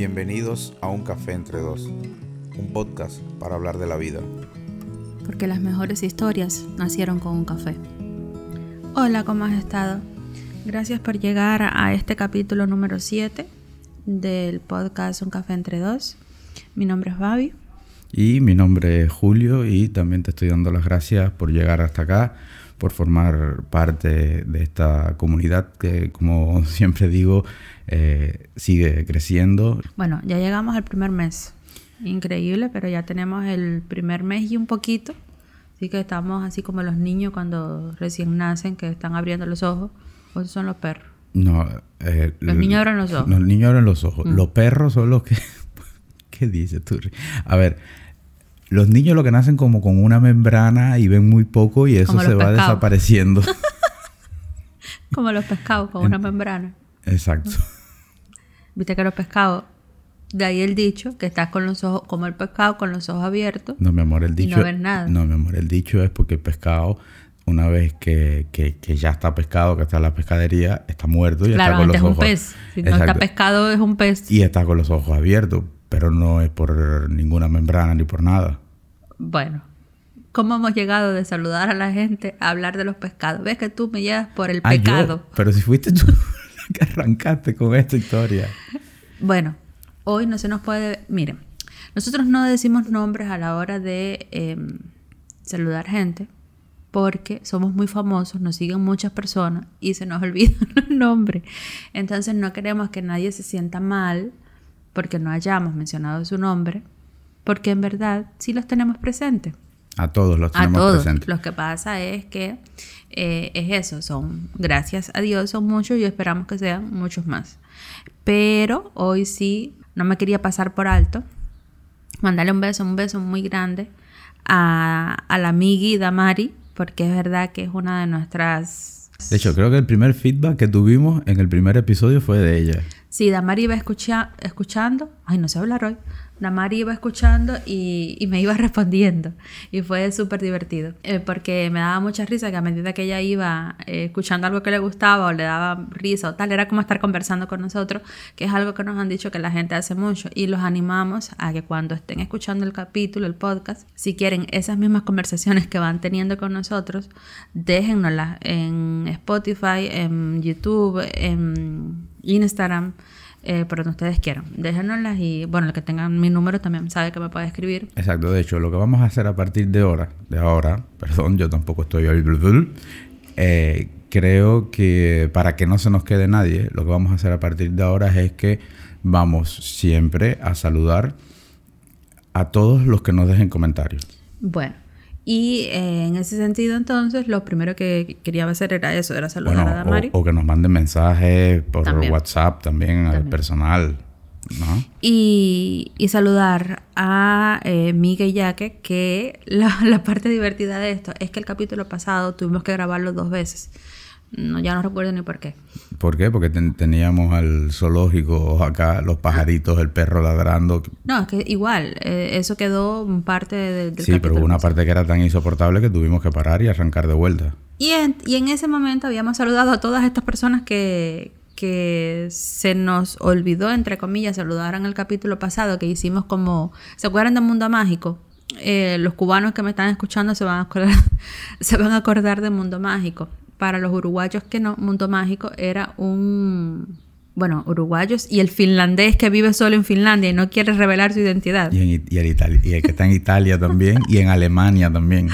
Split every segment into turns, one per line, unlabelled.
Bienvenidos a Un Café entre Dos, un podcast para hablar de la vida.
Porque las mejores historias nacieron con un café. Hola, ¿cómo has estado? Gracias por llegar a este capítulo número 7 del podcast Un Café entre Dos. Mi nombre es Babi.
Y mi nombre es Julio y también te estoy dando las gracias por llegar hasta acá, por formar parte de esta comunidad que, como siempre digo, eh, sigue creciendo.
Bueno, ya llegamos al primer mes. Increíble, pero ya tenemos el primer mes y un poquito. Así que estamos así como los niños cuando recién nacen, que están abriendo los ojos. O son los perros.
No,
eh, los niños abren los ojos.
Los niños abren los ojos. Mm. Los perros son los que... ¿Qué dices tú? A ver, los niños lo que nacen como con una membrana y ven muy poco y eso se va desapareciendo.
como los pescados con una membrana.
Exacto.
Viste que los pescados, de ahí el dicho, que estás con los ojos, como el pescado con los ojos abiertos.
No, mi amor, el dicho.
no ves nada.
No, mi amor, el dicho es porque el pescado, una vez que, que, ya está pescado, que está en la pescadería, está muerto y está con los ojos.
es un pez. Si no está pescado, es un pez.
Y está con los ojos abiertos, pero no es por ninguna membrana ni por nada.
Bueno, ¿Cómo hemos llegado de saludar a la gente a hablar de los pescados? Ves que tú me llevas por el ah, pecado.
pero si fuiste tú que arrancaste con esta historia.
Bueno, hoy no se nos puede... Miren, nosotros no decimos nombres a la hora de em, saludar gente porque somos muy famosos, nos siguen muchas personas y se nos olvidan los nombres. Entonces no queremos que nadie se sienta mal porque no hayamos mencionado su nombre, porque en verdad sí los tenemos presentes.
A todos los tenemos a todos. presentes.
Lo que pasa es que eh, es eso, son, gracias a Dios, son muchos y esperamos que sean muchos más. Pero hoy sí, no me quería pasar por alto. Mandarle un beso, un beso muy grande a, a la amigui Damari, porque es verdad que es una de nuestras...
De hecho, creo que el primer feedback que tuvimos en el primer episodio fue de ella.
Sí, Damari iba escuchando, ay, no sé hablar hoy, la Mari iba escuchando y, me iba respondiendo. Y fue súper divertido. Eh, porque me daba mucha risa que a medida que ella iba eh, escuchando algo que le gustaba o le daba risa o tal, era como estar conversando con nosotros, que es algo que nos han dicho que la gente hace mucho. Y los animamos a que cuando estén escuchando el capítulo, el podcast, si quieren esas mismas conversaciones que van teniendo con nosotros, déjennoslas en Spotify, en YouTube, en Instagram eh, por donde ustedes quieran. Déjenoslas y, bueno, el que tengan mi número también sabe que me puede escribir.
Exacto, de hecho, lo que vamos a hacer a partir de ahora, de ahora, perdón, yo tampoco estoy ahí, eh, creo que para que no se nos quede nadie, lo que vamos a hacer a partir de ahora es que vamos siempre a saludar a todos los que nos dejen comentarios.
Bueno, y eh, en ese sentido, entonces, lo primero que quería hacer era eso, era saludar a Damari.
O, que nos manden mensajes por WhatsApp también, al personal. ¿no?
Y, y, saludar a eh, Miguel Yaque, que la, la parte divertida de esto es que el capítulo pasado tuvimos que grabarlo dos veces. No, ya no recuerdo ni por qué.
¿Por qué? Porque teníamos al zoológico acá, los pajaritos, el perro ladrando.
No, es que igual, eh, eso quedó parte de, del
Sí, pero hubo una parte que era tan insoportable que tuvimos que parar y arrancar de vuelta.
Y en, y en ese momento habíamos saludado a todas estas personas que, que se nos olvidó, entre comillas, saludar en el capítulo pasado que hicimos como... ¿Se acuerdan de Mundo Mágico? Eh, los cubanos que me están escuchando se van a acordar, se van a acordar de Mundo Mágico para los uruguayos que no, Mundo Mágico era un bueno, uruguayos y el finlandés que vive solo en Finlandia y no quiere revelar su identidad.
Y, en, y, el, y el que está en Italia también y en Alemania también.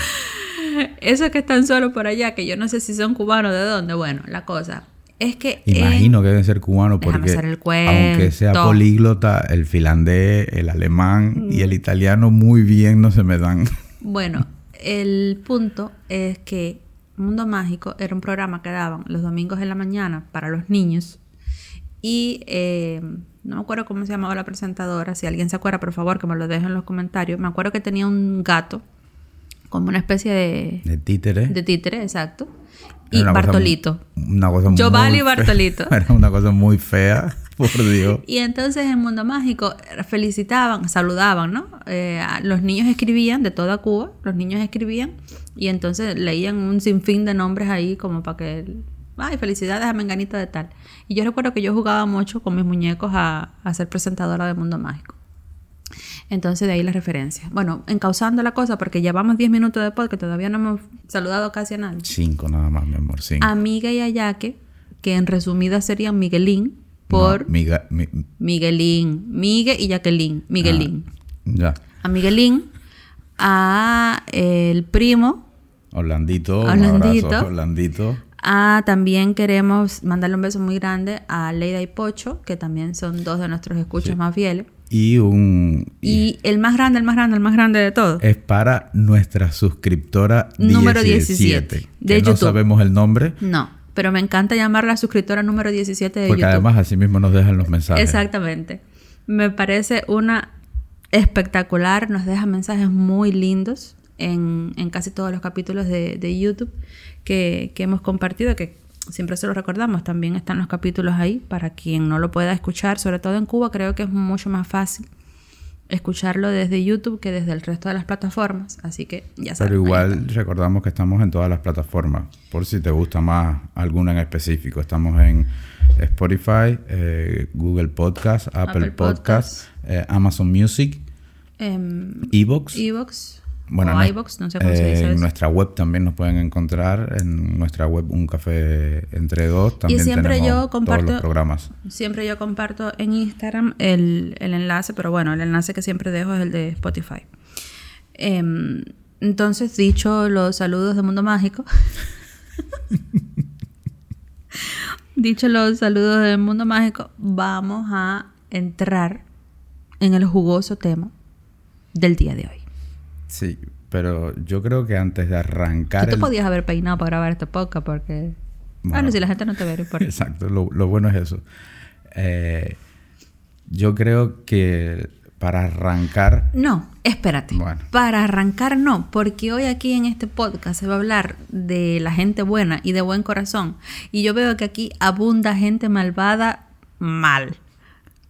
Esos que están solo por allá, que yo no sé si son cubanos de dónde, bueno, la cosa es que...
Imagino que deben ser cubanos porque aunque sea políglota, el finlandés, el alemán y el mm. italiano muy bien no se me dan.
Bueno, el punto es que Mundo Mágico era un programa que daban los domingos en la mañana para los niños. Y eh, no me acuerdo cómo se llamaba la presentadora. Si alguien se acuerda, por favor, que me lo deje en los comentarios. Me acuerdo que tenía un gato, como una especie de.
De títere.
De títere, exacto. Y Bartolito.
una cosa
Giovanni y Bartolito.
Era una cosa muy fea. Por Dios.
Y entonces en Mundo Mágico felicitaban, saludaban, ¿no? Eh, los niños escribían de toda Cuba, los niños escribían y entonces leían un sinfín de nombres ahí como para que ay, felicidades a Menganito de tal. Y yo recuerdo que yo jugaba mucho con mis muñecos a, a ser presentadora de Mundo Mágico. Entonces de ahí la referencia. Bueno, encauzando la cosa, porque llevamos 10 minutos de podcast, todavía no hemos saludado casi a nadie.
Cinco nada más, mi amor, cinco.
Amiga y Ayaque, que en resumida serían Miguelín, por
No, miga- mi-
Miguelín, Miguel y Jacqueline, Miguelín.
ya.
A Miguelín, a el primo,
Orlandito, un
Orlandito.
abrazo, Orlandito.
a también queremos mandarle un beso muy grande a Leida y Pocho, que también son dos de nuestros escuchas más fieles.
Y un...
Y el más grande, el más grande, el más grande de todos.
Es para nuestra suscriptora
Número
17,
17, de
que no sabemos el nombre,
No, pero me encanta llamarla la suscriptora número 17 de
porque
YouTube.
además así mismo nos dejan los mensajes.
Exactamente. Me parece una espectacular, nos deja mensajes muy lindos en, en casi todos los capítulos de, de YouTube que, que hemos compartido, que siempre se los recordamos, también están los capítulos ahí para quien no lo pueda escuchar, sobre todo en Cuba creo que es mucho más fácil escucharlo desde YouTube que desde el resto de las plataformas, así que ya saben.
Pero igual recordamos que estamos en todas las plataformas, por si te gusta más alguna en específico. Estamos en Spotify, eh, Google Podcast, Apple,
Apple
Podcast, eh, Amazon Music,
Em.
Evox Bueno,
o iVoox, no sé cómo se
eh,
dice
en nuestra web también nos pueden encontrar. En nuestra web Un Café Entre Dos también
siempre
tenemos
yo
todos
comparto-
los programas.
Siempre yo comparto en Instagram el, el enlace, pero bueno, el enlace que siempre dejo es el de Spotify. Em, entonces, dicho los saludos de Mundo Mágico, dicho los saludos del Mundo Mágico, vamos a entrar en el jugoso tema del día de hoy.
Sí, pero yo creo que antes de
Tú
arrancar
te
el-
podías haber peinado para grabar este podcast porque... Bueno,
Bueno.
si la gente no te ve, importa.
Exacto, lo, lo bueno es eso. Eh, yo creo que para arrancar,
No, espérate.
Bueno.
Para arrancar no, porque hoy aquí en este podcast se va a hablar de la gente buena y de buen corazón. Y yo veo que aquí abunda gente malvada mal.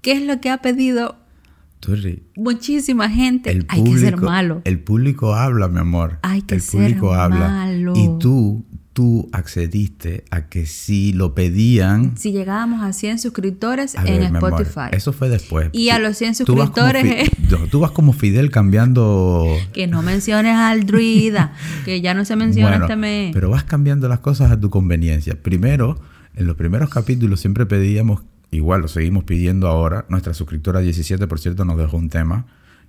¿Qué es lo que ha pedido
Turri,
muchísima gente?
el
Hay
público,
que ser malo.
el público habla, mi amor.
Hay que
el
ser
público habla.
malo.
Y tú, tú accediste a que si lo pedían,
Si llegábamos a 100 suscriptores
a
en
ver, mi amor,
Spotify.
eso fue después.
Y a los 100
tú vas como
suscriptores,
Fi- tú vas como Fidel cambiando
Que no menciones al druida, que ya no se menciona
Bueno,
este mes.
Pero vas cambiando las cosas a tu conveniencia. Primero, en los primeros capítulos siempre pedíamos, igual lo seguimos pidiendo ahora, nuestra suscriptora 17, por cierto, nos dejó un tema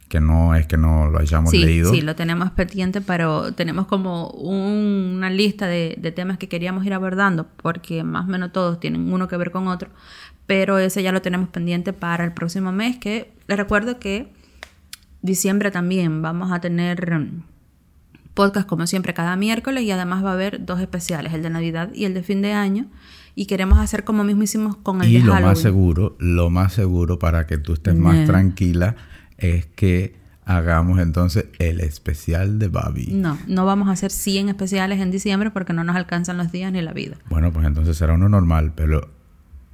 que no es que no lo hayamos
Sí,
leído.
sí, lo tenemos pendiente, pero tenemos como un- una lista de, de temas que queríamos ir abordando, porque más o menos todos tienen uno que ver con otro, pero ese ya lo tenemos pendiente para el próximo mes, que les recuerdo que diciembre también vamos a tener podcast como siempre cada miércoles y además va a haber dos especiales, el de Navidad y el de fin de año, y queremos hacer como mismo hicimos con el
y
de
lo
Halloween.
más seguro, lo más seguro para que tú estés más tranquila es que hagamos entonces el especial de Babi.
No, no vamos a hacer 100 especiales en diciembre porque no nos alcanzan los días ni la vida.
Bueno, pues entonces será uno normal, pero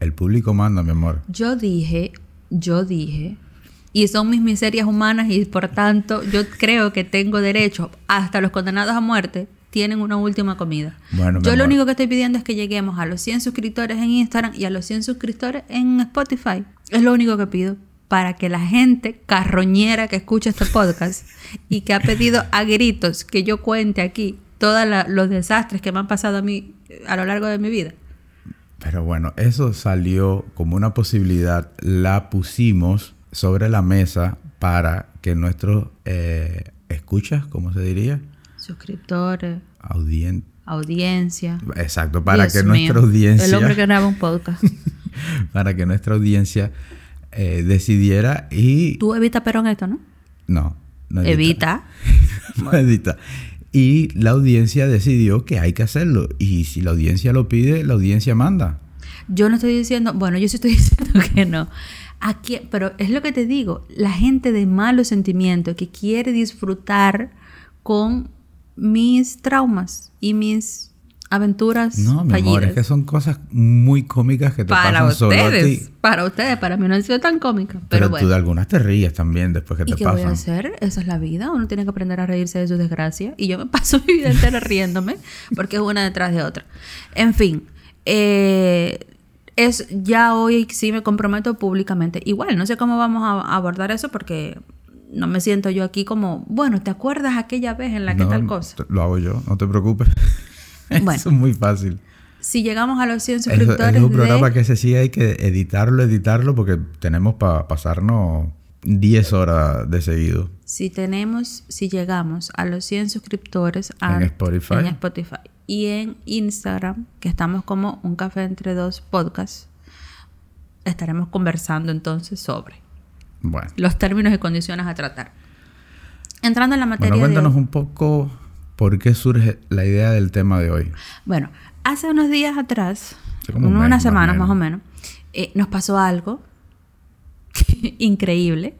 el público manda, mi amor.
Yo dije, yo dije, y son mis miserias humanas y por tanto yo creo que tengo derecho, hasta los condenados a muerte tienen una última comida.
Bueno,
yo lo único que estoy pidiendo es que lleguemos a los 100 suscriptores en Instagram y a los 100 suscriptores en Spotify. Es lo único que pido para que la gente carroñera que escucha este podcast y que ha pedido a gritos que yo cuente aquí todos los desastres que me han pasado a mí eh, a lo largo de mi vida.
Pero bueno, eso salió como una posibilidad, la pusimos sobre la mesa para que nuestros eh, escuchas, ¿cómo se diría?
Suscriptores,
Audien
audiencia.
Exacto, para
Dios
que
mío,
nuestra audiencia,
El hombre que graba un podcast.
para que nuestra audiencia eh, decidiera y
Tú evita Perón esto, ¿no?
no, no
Evita.
no edita. Y la audiencia decidió que hay que hacerlo y si la audiencia lo pide, la audiencia manda.
Yo no estoy diciendo, bueno, yo sí estoy diciendo que no. Aquí, pero es lo que te digo, la gente de malos sentimientos que quiere disfrutar con mis traumas y mis aventuras
No, mi
fallidas.
amor, es que son cosas muy cómicas que te
para
pasan solo a
ustedes,
ti.
para ustedes, para mí no han sido tan cómica, pero,
Pero,
bueno.
tú de algunas te ríes también después que
¿Y
te
qué voy a
pasan.
hacer? Esa es la vida. Uno tiene que aprender a reírse de sus desgracias. Y yo me paso mi vida entera riéndome porque es una detrás de otra. En fin, Eh, es ya hoy sí me comprometo públicamente. Igual, no sé cómo vamos a abordar eso porque no me siento yo aquí como, bueno, ¿te acuerdas aquella vez en la que tal cosa?
Lo hago yo, no te preocupes. Eso es muy fácil.
Si llegamos a los 100 suscriptores.
Es, un programa que ese sí hay que editarlo, editarlo, porque tenemos para pasarnos 10 horas de seguido.
Si tenemos, si llegamos a los 100 suscriptores
en Spotify.
En Spotify y en Instagram, que estamos como un café entre dos podcasts, estaremos conversando entonces sobre
bueno.
los términos y condiciones a tratar. Entrando en la materia.
Bueno, cuéntanos un poco por qué surge la idea del tema de hoy.
Bueno, hace unos días atrás, unas semanas más o menos, eh, nos pasó algo increíble.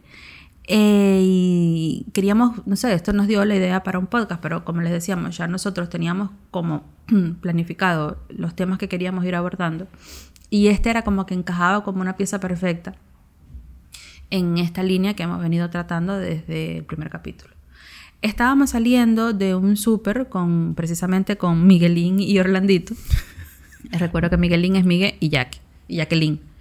Eh, y queríamos, no sé, esto nos dio la idea para un podcast, pero como les decíamos, ya nosotros teníamos como planificado los temas que queríamos ir abordando. Y este era como que encajaba como una pieza perfecta en esta línea que hemos venido tratando desde el primer capítulo. Estábamos saliendo de un súper con precisamente con Miguelín y Orlandito. Recuerdo que Miguelín es Miguel y Jack, y Jacqueline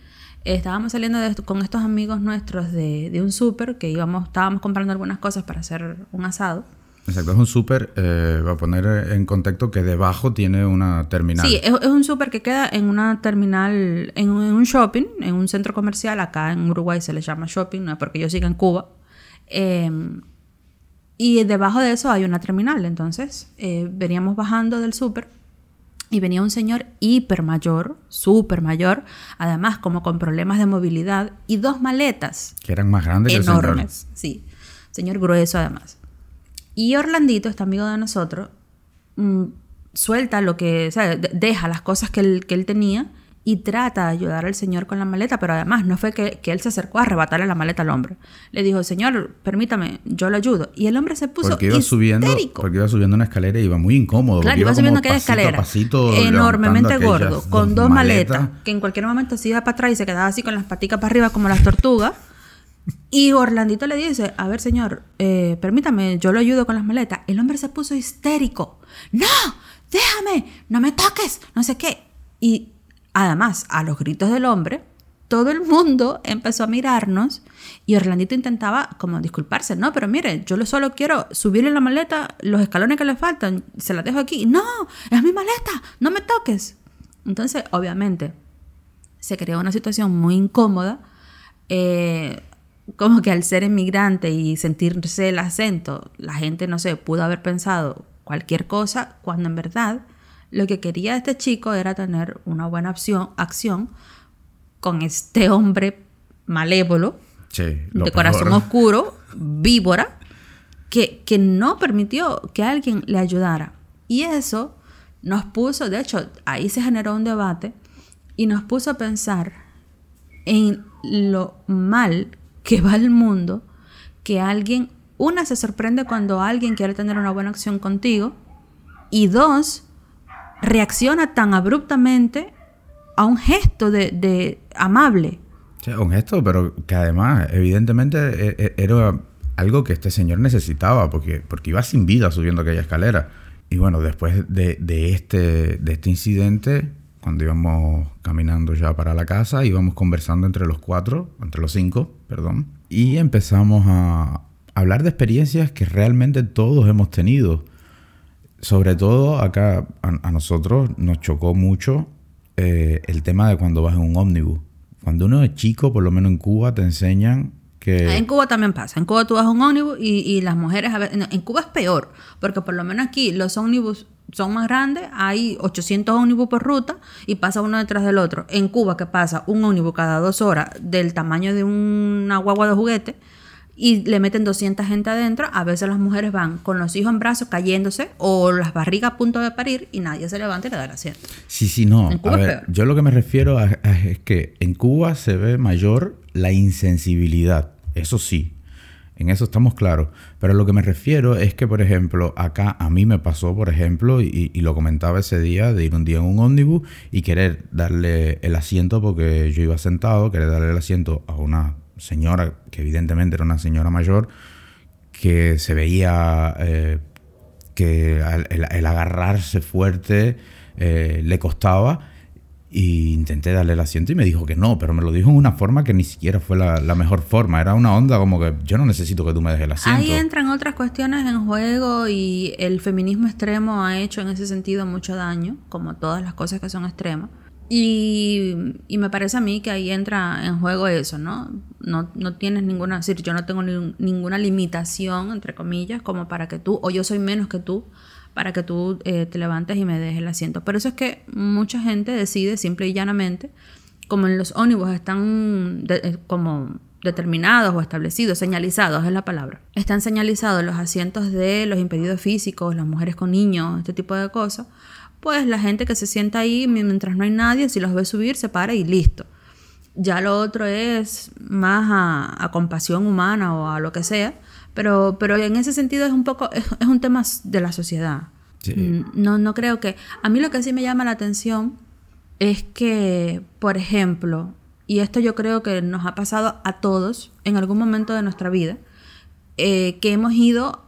estábamos saliendo con estos amigos nuestros de, un súper que íbamos, estábamos comprando algunas cosas para hacer un asado.
Exacto, es un súper, eh, voy a poner en contexto que debajo tiene una terminal.
Sí, es, un súper que queda en una terminal, en, un shopping, en un centro comercial, acá en Uruguay se le llama shopping, no es porque yo siga en Cuba. Em, y debajo de eso hay una terminal, entonces eh, veníamos bajando del súper y venía un señor hiper mayor, súper mayor, además como con problemas de movilidad y dos maletas.
Que eran más grandes
enormes, que el señor. sí. Señor grueso además. Y Orlandito, este amigo de nosotros, mm, suelta lo que, o sea, deja las cosas que él, que él tenía y trata de ayudar al señor con la maleta, pero además no fue que, él se acercó a arrebatarle la maleta al hombre. Le dijo, señor, permítame, yo le ayudo. Y el hombre se puso porque iba
subiendo Porque iba subiendo una escalera y iba muy incómodo.
Claro, iba, subiendo aquella escalera enormemente gordo, con dos maletas, que en cualquier momento se iba para atrás y se quedaba así con las paticas para arriba como las tortugas. Y Orlandito le dice, a ver señor, eh, permítame, yo lo ayudo con las maletas. El hombre se puso histérico. No, déjame, no me toques, no sé qué. Y Además, a los gritos del hombre, todo el mundo empezó a mirarnos y Orlandito intentaba como disculparse. No, pero mire, yo solo quiero subirle la maleta, los escalones que le faltan, se las dejo aquí. No, es mi maleta, no me toques. Entonces, obviamente, se creó una situación muy incómoda. Eh, como que al ser inmigrante y sentirse el acento, la gente, no sé, pudo haber pensado cualquier cosa, cuando en verdad lo que quería este chico era tener una buena acción, acción con este hombre malévolo, de corazón oscuro, víbora, que, que no permitió que alguien le ayudara. Y eso nos puso, de hecho, ahí se generó un debate y nos puso a pensar en lo mal que va el mundo, que alguien, una, se sorprende cuando alguien quiere tener una buena acción contigo, y dos, reacciona tan abruptamente a un gesto de, amable.
un gesto, pero que además, evidentemente, e, e, era algo que este señor necesitaba, porque, porque iba sin vida subiendo aquella escalera. Y bueno, después de, este, de este incidente, cuando íbamos caminando ya para la casa, íbamos conversando entre los cuatro, entre los cinco, perdón, y empezamos a hablar de experiencias que realmente todos hemos tenido sobre todo acá a, nosotros nos chocó mucho eh, el tema de cuando vas en un ómnibus. Cuando uno es chico, por lo menos en Cuba, te enseñan que...
En Cuba también pasa. En Cuba tú vas en un ómnibus y, las mujeres... A ver, en Cuba es peor, porque por lo menos aquí los ómnibus son más grandes, hay 800 ómnibus por ruta y pasa uno detrás del otro. En Cuba, que pasa un ómnibus cada dos horas del tamaño de una guagua de juguete, y le meten 200 gente adentro, a veces las mujeres van con los hijos en brazos cayéndose o las barrigas a punto de parir y nadie se levanta y le da el asiento.
Sí, sí, no. a ver, yo lo que me refiero es que en Cuba se ve mayor la insensibilidad, eso sí, en eso estamos claros. Pero lo que me refiero es que, por ejemplo, acá a mí me pasó, por ejemplo, y, lo comentaba ese día, de ir un día en un ómnibus y querer darle el asiento porque yo iba sentado, querer darle el asiento a una señora, que evidentemente era una señora mayor, que se veía eh, que el, agarrarse fuerte eh, le costaba. Y intenté darle el asiento y me dijo que no, pero me lo dijo en una forma que ni siquiera fue la, la mejor forma. Era una onda como que yo no necesito que tú me dejes el asiento.
Ahí entran otras cuestiones en juego y el feminismo extremo ha hecho en ese sentido mucho daño, como todas las cosas que son extremas. Y, y, me parece a mí que ahí entra en juego eso, ¿no? No, no tienes ninguna, es decir, yo no tengo ni, ninguna limitación, entre comillas, como para que tú, o yo soy menos que tú, para que tú eh, te levantes y me dejes el asiento. Por eso es que mucha gente decide simple y llanamente, como en los ónibus están eh, como determinados o establecidos, señalizados es la palabra, están señalizados los asientos de los impedidos físicos, las mujeres con niños, este tipo de cosas, pues la gente que se sienta ahí mientras no hay nadie, si los ve subir, se para y listo. Ya lo otro es más a compasión humana o a lo que sea, pero, pero en ese sentido es un poco, es, un tema de la sociedad. Mm, no, no creo que... A mí lo que sí me llama la atención es que, por ejemplo, y esto yo creo que nos ha pasado a todos en algún momento de nuestra vida, eh, que hemos ido,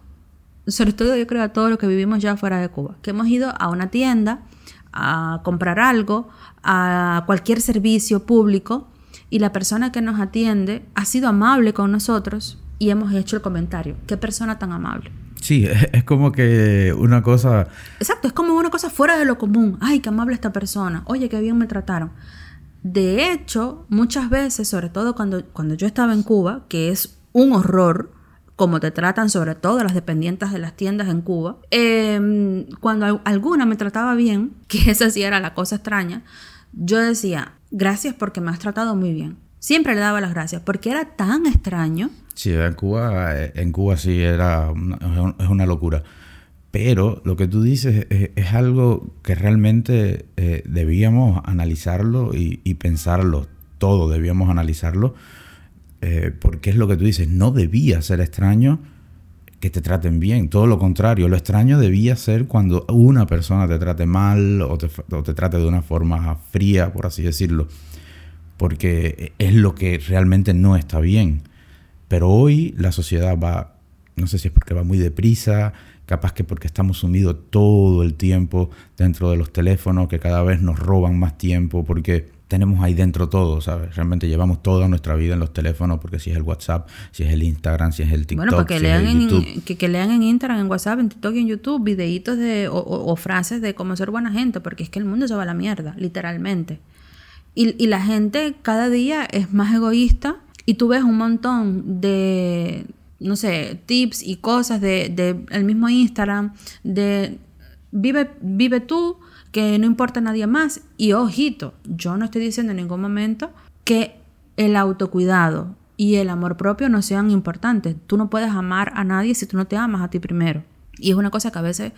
sobre todo yo creo a todos los que vivimos ya fuera de Cuba, que hemos ido a una tienda a comprar algo, a cualquier servicio público, y la persona que nos atiende ha sido amable con nosotros, y hemos hecho el comentario. Qué persona tan amable.
Sí, es como que una cosa...
Exacto, es como una cosa fuera de lo común. Ay, qué amable esta persona. Oye, qué bien me trataron. De hecho, muchas veces, sobre todo cuando, cuando yo estaba en Cuba, que es un horror, como te tratan sobre todo las dependientes de las tiendas en Cuba, em, cuando alguna me trataba bien, que esa sí era la cosa extraña, yo decía, gracias porque me has tratado muy bien. Siempre le daba las gracias, porque era tan extraño
Sí, en Cuba, eh, en Cuba sí era es una locura. Pero lo que tú dices es, algo que realmente eh, debíamos analizarlo y, pensarlo todo, debíamos analizarlo, eh, porque es lo que tú dices, no debía ser extraño que te traten bien, todo lo contrario, lo extraño debía ser cuando una persona te trate mal o te trate de una forma fría, por así decirlo, porque es lo que realmente no está bien. Pero hoy la sociedad va, no sé si es porque va muy deprisa, capaz que porque estamos sumidos todo el tiempo dentro de los teléfonos, que cada vez nos roban más tiempo, porque tenemos ahí dentro todo, ¿sabes? Realmente llevamos toda nuestra vida en los teléfonos, porque si es el WhatsApp, si es el Instagram, si es el TikTok,
bueno, porque
si
lean
es el
en, que, que, lean en Instagram, en WhatsApp, en TikTok y en YouTube videitos de, o, o, o, frases de cómo ser buena gente, porque es que el mundo se va a la mierda, literalmente. Y, y la gente cada día es más egoísta y tú ves un montón de, no sé, tips y cosas de, de el mismo Instagram, de vive, vive tú, que no importa a nadie más. Y ojito, yo no estoy diciendo en ningún momento que el autocuidado y el amor propio no sean importantes. Tú no puedes amar a nadie si tú no te amas a ti primero. Y es una cosa que a veces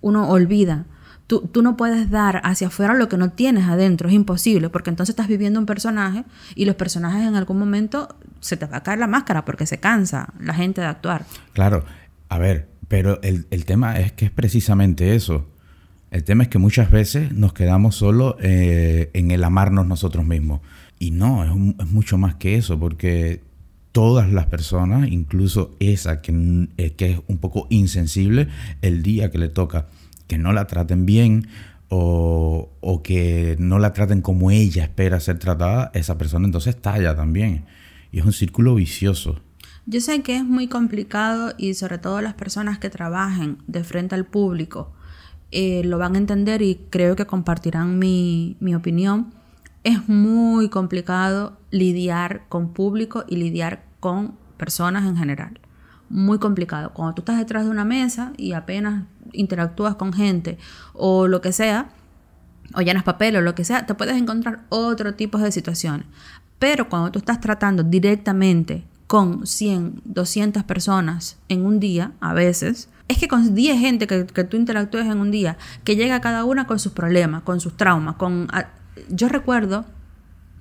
uno olvida. Tú, tú, no puedes dar hacia afuera lo que no tienes adentro, es imposible, porque entonces estás viviendo un personaje y los personajes en algún momento se te va a caer la máscara porque se cansa la gente de actuar.
Claro, a ver, pero el, el tema es que es precisamente eso. El tema es que muchas veces nos quedamos solo eh, en el amarnos nosotros mismos. Y no, es, mucho más que eso, porque todas las personas, incluso esa que, eh, que es un poco insensible, el día que le toca que no la traten bien o, o, que no la traten como ella espera ser tratada, esa persona entonces talla también. Y es un círculo vicioso.
Yo sé que es muy complicado y sobre todo las personas que trabajen de frente al público eh, lo van a entender y creo que compartirán mi, mi opinión. Es muy complicado lidiar con público y lidiar con personas en general. Muy complicado. Cuando tú estás detrás de una mesa y apenas interactúas con gente o lo que sea, o llenas papel o lo que sea, te puedes encontrar otro tipo de situaciones. Pero cuando tú estás tratando directamente con 100, 200 personas en un día, a veces, es que con 10 gente que, que tú interactúes en un día, que llega cada una con sus problemas, con sus traumas, con... Yo recuerdo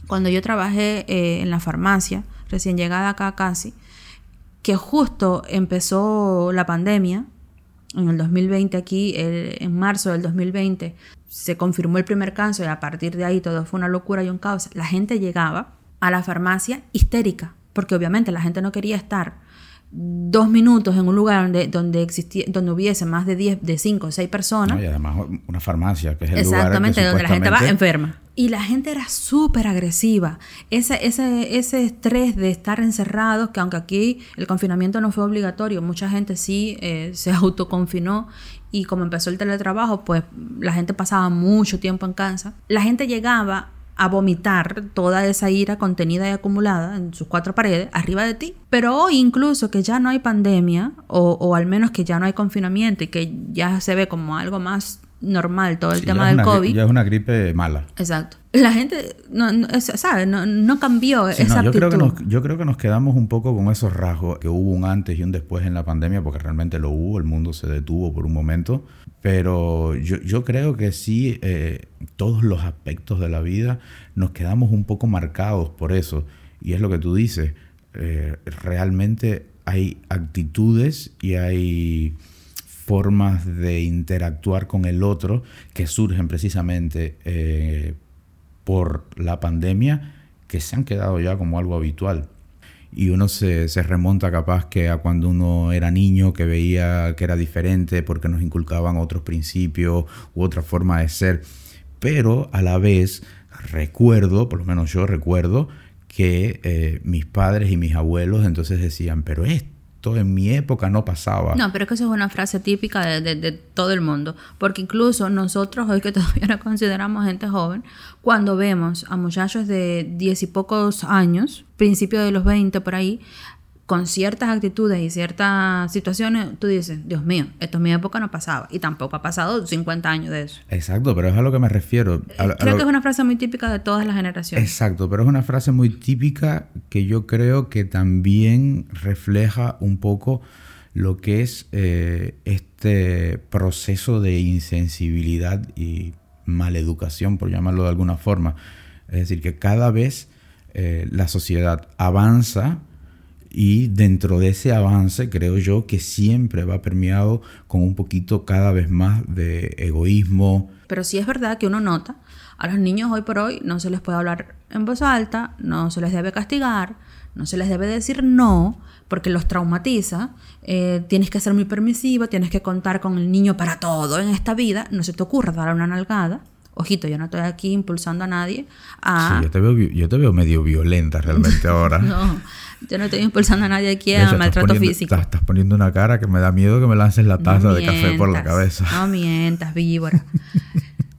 cuando yo trabajé eh, en la farmacia, recién llegada acá casi, que justo empezó la pandemia en el 2020 aquí, en marzo del 2020, se confirmó el primer caso y a partir de ahí todo fue una locura y un caos. La gente llegaba a la farmacia histérica, porque obviamente la gente no quería estar dos minutos en un lugar donde, donde, existía, donde hubiese más de 10, de 5 o 6 personas.
No, y además una farmacia, que es el
Exactamente,
lugar
donde la gente va enferma. Y la gente era súper agresiva. Ese, ese, ese estrés de estar encerrados, que aunque aquí el confinamiento no fue obligatorio, mucha gente sí eh, se autoconfinó y como empezó el teletrabajo, pues la gente pasaba mucho tiempo en casa. La gente llegaba a vomitar toda esa ira contenida y acumulada en sus cuatro paredes arriba de ti. Pero hoy incluso que ya no hay pandemia, o, o al menos que ya no hay confinamiento y que ya se ve como algo más normal todo el
Sí,
tema del
una,
COVID.
Ya es una gripe mala.
Exacto. La gente, no, no, es- ¿sabes? No, no cambió
Sí,
esa
no, yo,
actitud.
creo que nos, yo creo que nos quedamos un poco con esos rasgos, que hubo un antes y un después en la pandemia, porque realmente lo hubo, el mundo se detuvo por un momento, pero yo, yo creo que sí, eh, todos los aspectos de la vida nos quedamos un poco marcados por eso, y es lo que tú dices, eh, realmente hay actitudes y hay formas de interactuar con el otro que surgen precisamente eh, por la pandemia que se han quedado ya como algo habitual. Y uno se, remonta capaz que a cuando uno era niño, que veía que era diferente porque nos inculcaban otros principios u otra forma de ser. Pero a la vez recuerdo, por lo menos yo recuerdo, que eh, mis padres y mis abuelos entonces decían, pero esto en mi época no pasaba.
No, pero es que eso es una frase típica de, de- de todo el mundo. Porque incluso nosotros, hoy que todavía nos consideramos gente joven, cuando vemos a muchachos de diez y pocos años, principio de los 20 por ahí, con ciertas actitudes y ciertas situaciones, tú dices, Dios mío, esto en mi época no pasaba. Y tampoco ha pasado 50 años de eso.
Exacto, pero es a lo que me refiero. A
Creo
lo-
que es una frase muy típica de todas las generaciones.
Exacto, pero es una frase muy típica que yo creo que también refleja un poco lo que es eh, este proceso de insensibilidad y maleducación, por llamarlo de alguna forma. Es decir, que cada vez eh, la sociedad avanza y dentro de ese avance creo yo que siempre va permeado con un poquito cada vez más de egoísmo,
Pero sí es verdad que uno nota, a los niños hoy por hoy no se les puede hablar en voz alta, no se les debe castigar, no se les debe decir no, porque los traumatiza. eh, tienes que ser muy permisivo, tienes que contar con el niño para todo en esta vida. No se te ocurra dar una nalgada. Ojito, yo no estoy aquí impulsando a nadie a...
Sí, yo te veo, yo te veo medio violenta realmente ahora.
No, yo no estoy impulsando a nadie aquí a
hecho, estás
maltrato
poniendo-
físico.
Estás, estás poniendo una cara que me da miedo que me lances la taza
No
de café por la
mientas,
cabeza.
No mientas, víbora.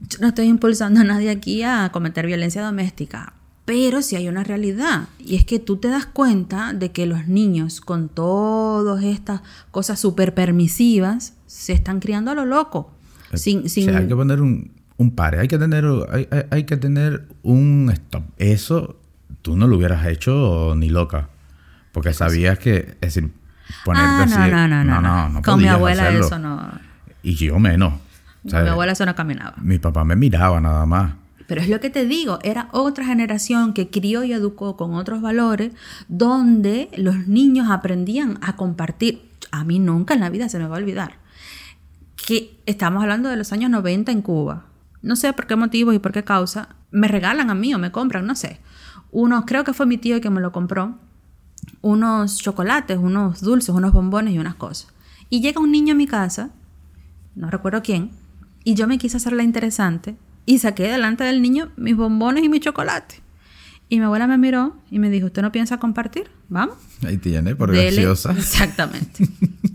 Yo no estoy impulsando a nadie aquí a cometer violencia doméstica. Pero sí hay una realidad. Y es que tú te das cuenta de que los niños, con todas estas cosas súper permisivas, se están criando a lo loco. Sin,
O
sin,
sea, hay que poner un, un pare, hay que tener, hay, hay- hay que tener un stop. Eso tú no lo hubieras hecho ni loca. Porque sabías que, es decir, ponerte
ah,
así.
no, no, no, no, no.
no
Con mi abuela
hacerlo.
eso no.
Y yo menos.
Con mi abuela eso no caminaba.
mi papá me miraba nada más.
Pero es lo que te digo, era otra generación que crió y educó con otros valores, donde los niños aprendían a compartir. A mí nunca en la vida se me va a olvidar que estamos hablando de los años 90 en Cuba. No sé por qué motivos y por qué causa. Me regalan a mí o me compran, no sé. Unos, creo que fue mi tío que me lo compró. Unos chocolates, unos dulces, unos bombones y unas cosas. Y llega un niño a mi casa, no recuerdo quién, y yo me quise hacer la interesante y saqué delante del niño mis bombones y mi chocolate. Y mi abuela me miró y me dijo, ¿usted no piensa compartir? Vamos.
Ahí tiene, por
Dele-
graciosa.
Exactamente.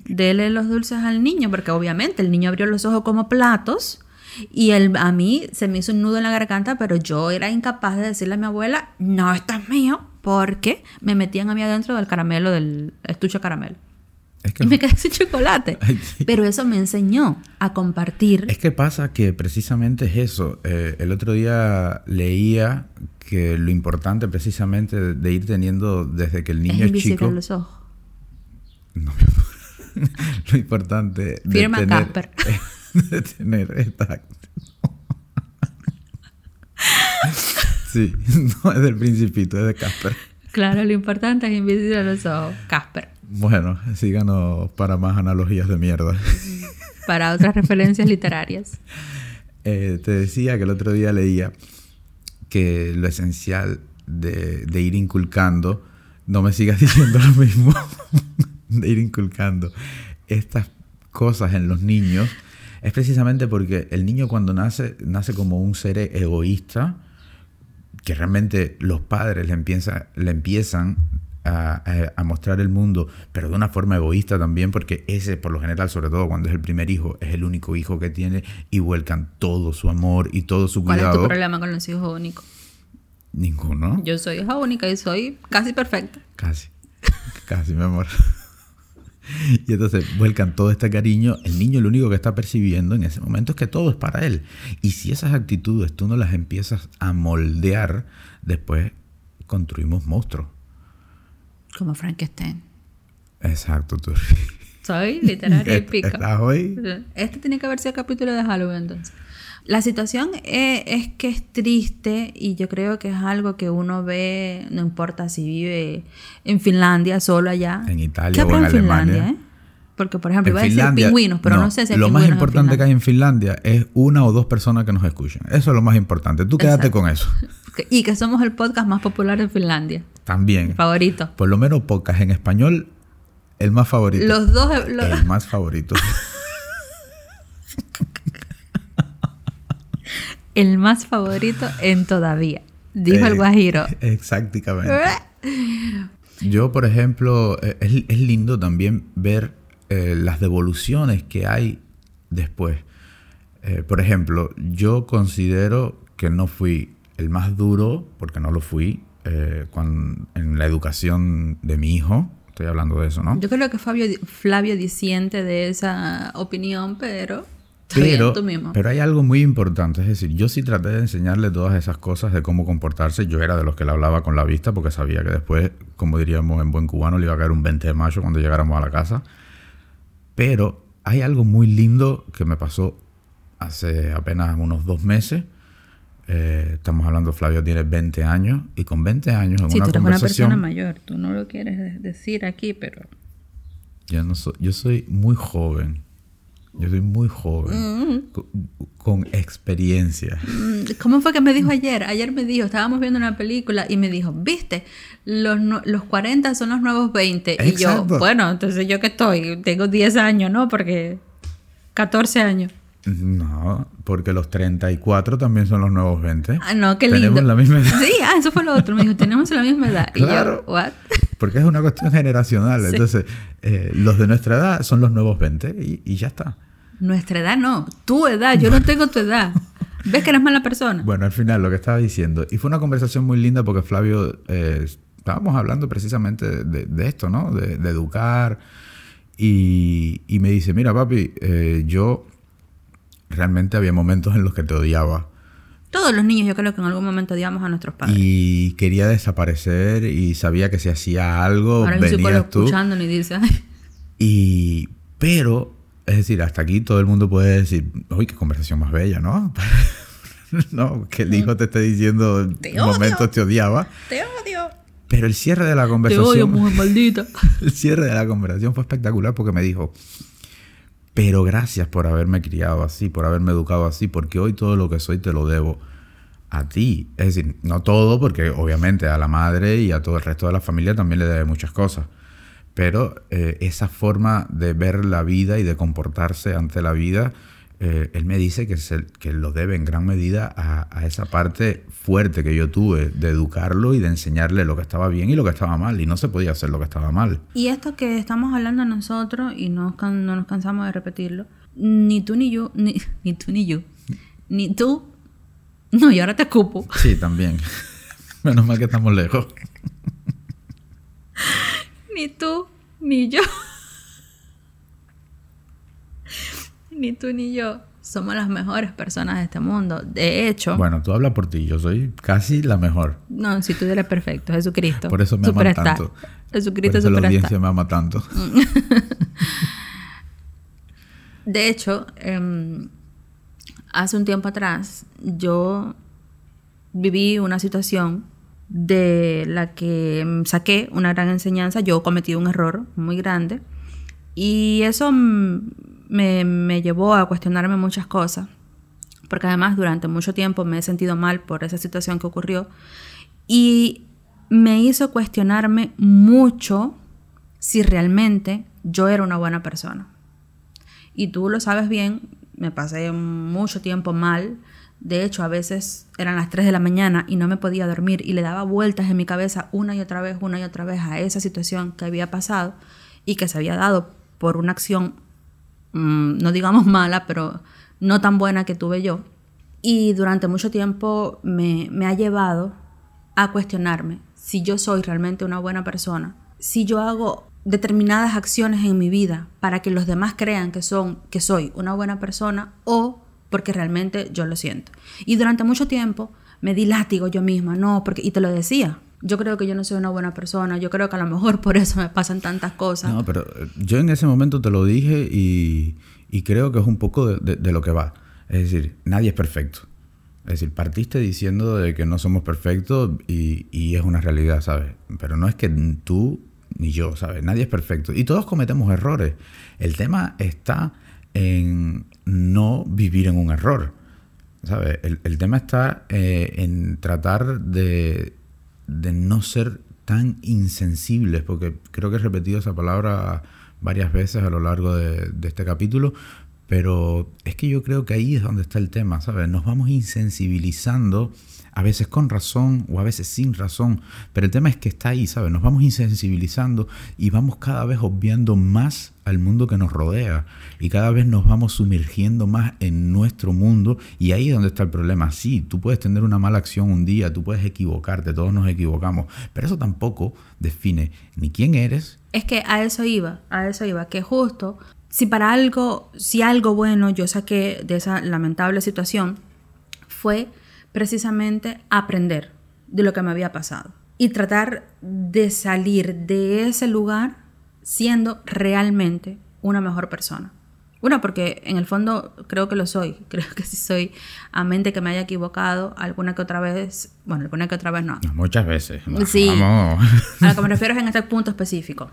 Dele los dulces al niño, porque obviamente el niño abrió los ojos como platos y el, a mí se me hizo un nudo en la garganta, pero yo era incapaz de decirle a mi abuela, no, esto es mío, porque me metían a mí adentro del caramelo, del estuche de caramelo.
Es que,
Y me quedé sin chocolate. Pero eso me enseñó a compartir.
es que pasa que precisamente es eso. Eh, el otro día leía que lo importante precisamente de, de ir teniendo desde que el
es
niño es,
invisible
chico.
los ojos.
No, amor. lo importante de
Firma
tener,
Casper.
de tener esta Sí, no es del principito, es de Casper.
Claro, lo importante es invisible a los ojos. Casper.
Bueno, síganos para más analogías de mierda.
Para otras referencias literarias.
Eh, te decía que el otro día leía que lo esencial de, de ir inculcando, no me sigas diciendo lo mismo, de ir inculcando estas cosas en los niños es precisamente porque el niño cuando nace, nace como un ser egoísta, que realmente los padres le, empieza, le empiezan a, a, mostrar el mundo, pero de una forma egoísta también, porque ese, por lo general, sobre todo cuando es el primer hijo, es el único hijo que tiene y vuelcan todo su amor y todo su cuidado. ¿Cuál
es tu problema con los hijos únicos?
Ninguno.
Yo soy hija única y soy casi perfecta.
Casi. Casi, mi amor. Y entonces vuelcan todo este cariño. El niño lo único que está percibiendo en ese momento es que todo es para él. Y si esas actitudes tú no las empiezas a moldear, después construimos monstruos.
Como Frankenstein.
Exacto, tú.
Soy literaria y pica.
¿Estás hoy?
Este tiene que haber sido el capítulo de Halloween entonces. La situación es, que es triste y yo creo que es algo que uno ve, no importa si vive en Finlandia, solo allá.
En Italia o en, Alemania. Eh?
Porque, por ejemplo, iba a decir pingüinos, pero no, sé si hay
Lo más importante que hay en Finlandia es una o dos personas que nos escuchan. Eso es lo más importante. Tú quédate con eso.
Y que somos el podcast más popular en Finlandia.
También.
favorito.
Por lo menos podcast en español, el más favorito.
Los dos.
El más favorito.
el más favorito en todavía, dijo el eh, guajiro.
Exactamente. Yo, por ejemplo, eh, es, lindo también ver eh, las devoluciones que hay después. por ejemplo, yo considero que no fui el más duro, porque no lo fui, en la educación de mi hijo. Estoy hablando de eso, ¿no?
Yo creo que Fabio, Flavio disiente de esa opinión, pero
pero, pero hay algo muy importante, es decir, yo sí traté de enseñarle todas esas cosas de cómo comportarse. Yo era de los que le hablaba con la vista porque sabía que después, como diríamos en buen cubano, le iba a caer un 20 de mayo cuando llegáramos a la casa. Pero hay algo muy lindo que me pasó hace apenas unos dos meses. Eh, estamos hablando, Flavio tiene 20 años y con 20 años en
sí,
una
tú eres
una
persona mayor, tú no lo quieres decir aquí, pero...
Yo, no soy, yo soy muy joven. Yo soy muy joven, con, experiencia.
Mm, ¿Cómo fue que me dijo ayer? Ayer me dijo, estábamos viendo una película y me dijo, viste, los, los 40 son los nuevos 20. Y yo, bueno, entonces yo que estoy, tengo 10 años, ¿no? Porque 14 años.
No, porque los 34 también son los nuevos 20.
Ah, no, qué lindo.
Tenemos la misma edad.
Sí, ah, eso fue lo otro. Me dijo, tenemos la misma edad.
Claro.
Y yo, ¿what?
Porque es una cuestión generacional. Entonces, eh, los de nuestra edad son los nuevos 20 y, y ya está.
Nuestra edad no, tu edad, yo no tengo tu edad. ¿Ves que eres mala persona?
Bueno, al final lo que estaba diciendo, y fue una conversación muy linda porque Flavio, eh, estábamos hablando precisamente de, esto, ¿no? De, educar, y, me dice, mira papi, eh, yo realmente había momentos en los que te odiaba.
Todos los niños yo creo que en algún momento odiamos a nuestros padres.
Y quería desaparecer y sabía que si hacía algo, Ahora venías tú.
ni dice,
Y, pero es decir, hasta aquí todo el mundo puede decir, uy, qué conversación más bella, ¿no? no, que el hijo te esté diciendo en momentos te odiaba.
Te odio.
Pero el cierre de la conversación.
Te odio, mujer maldita.
el cierre de la conversación fue espectacular porque me dijo, pero gracias por haberme criado así, por haberme educado así, porque hoy todo lo que soy te lo debo a ti. Es decir, no todo, porque obviamente a la madre y a todo el resto de la familia también le debe muchas cosas pero eh, esa forma de ver la vida y de comportarse ante la vida, eh, él me dice que, se, que lo debe en gran medida a, esa parte fuerte que yo tuve de educarlo y de enseñarle lo que estaba bien y lo que estaba mal, y no se podía hacer lo que estaba mal.
Y esto que estamos hablando nosotros, y no, no nos cansamos de repetirlo, ni tú ni yo, ni, ni tú ni yo, ni tú, no, y ahora te escupo.
Sí, también. Menos mal que estamos lejos.
Ni tú, ni yo. Ni tú ni yo somos las mejores personas de este mundo. De hecho.
Bueno, tú hablas por ti, yo soy casi la mejor.
No, si tú eres perfecto, Jesucristo.
Por eso me ama tanto.
Jesucristo
por eso la audiencia me ama tanto.
de hecho, em, hace un tiempo atrás, yo viví una situación de la que saqué una gran enseñanza. Yo cometí un error muy grande y eso me, llevó a cuestionarme muchas cosas, porque además durante mucho tiempo me he sentido mal por esa situación que ocurrió y me hizo cuestionarme mucho si realmente yo era una buena persona. Y tú lo sabes bien, me pasé mucho tiempo mal. De hecho, a veces eran las 3 de la mañana y no me podía dormir y le daba vueltas en mi cabeza una y otra vez, una y otra vez a esa situación que había pasado y que se había dado por una acción, mm, no digamos mala, pero no tan buena que tuve yo. Y durante mucho tiempo me, me ha llevado a cuestionarme si yo soy realmente una buena persona, si yo hago determinadas acciones en mi vida para que los demás crean que son que soy una buena persona o porque realmente yo lo siento. Y durante mucho tiempo me di látigo yo misma, no, porque y te lo decía. Yo creo que yo no soy una buena persona, yo creo que a lo mejor por eso me pasan tantas cosas.
No, pero eh, yo en ese momento te lo dije y, y creo que es un poco de, de, lo que va. Es decir, nadie es perfecto. Es decir, partiste diciendo de que no somos perfectos y, y, es una realidad, ¿sabes? Pero no es que tú ni yo, ¿sabes? Nadie es perfecto. Y todos cometemos errores. El tema está en no vivir en un error. ¿Sabes? El, tema está eh, en tratar de, de, no ser tan insensibles, porque creo que he repetido esa palabra varias veces a lo largo de, este capítulo, pero es que yo creo que ahí es donde está el tema, ¿sabes? Nos vamos insensibilizando a veces con razón o a veces sin razón, pero el tema es que está ahí, ¿sabes? Nos vamos insensibilizando y vamos cada vez obviando más al mundo que nos rodea y cada vez nos vamos sumergiendo más en nuestro mundo y ahí es donde está el problema. Sí, tú puedes tener una mala acción un día, tú puedes equivocarte, todos nos equivocamos, pero eso tampoco define ni quién eres.
Es que a eso iba, a eso iba, que justo si para algo, si algo bueno yo saqué de esa lamentable situación fue precisamente aprender de lo que me había pasado y tratar de salir de ese lugar siendo realmente una mejor persona. Una, porque en el fondo creo que lo soy, creo que sí soy, a mente que me haya equivocado alguna que otra vez, bueno, alguna que otra vez no.
Muchas veces.
sí, a lo que me refiero es en este punto específico.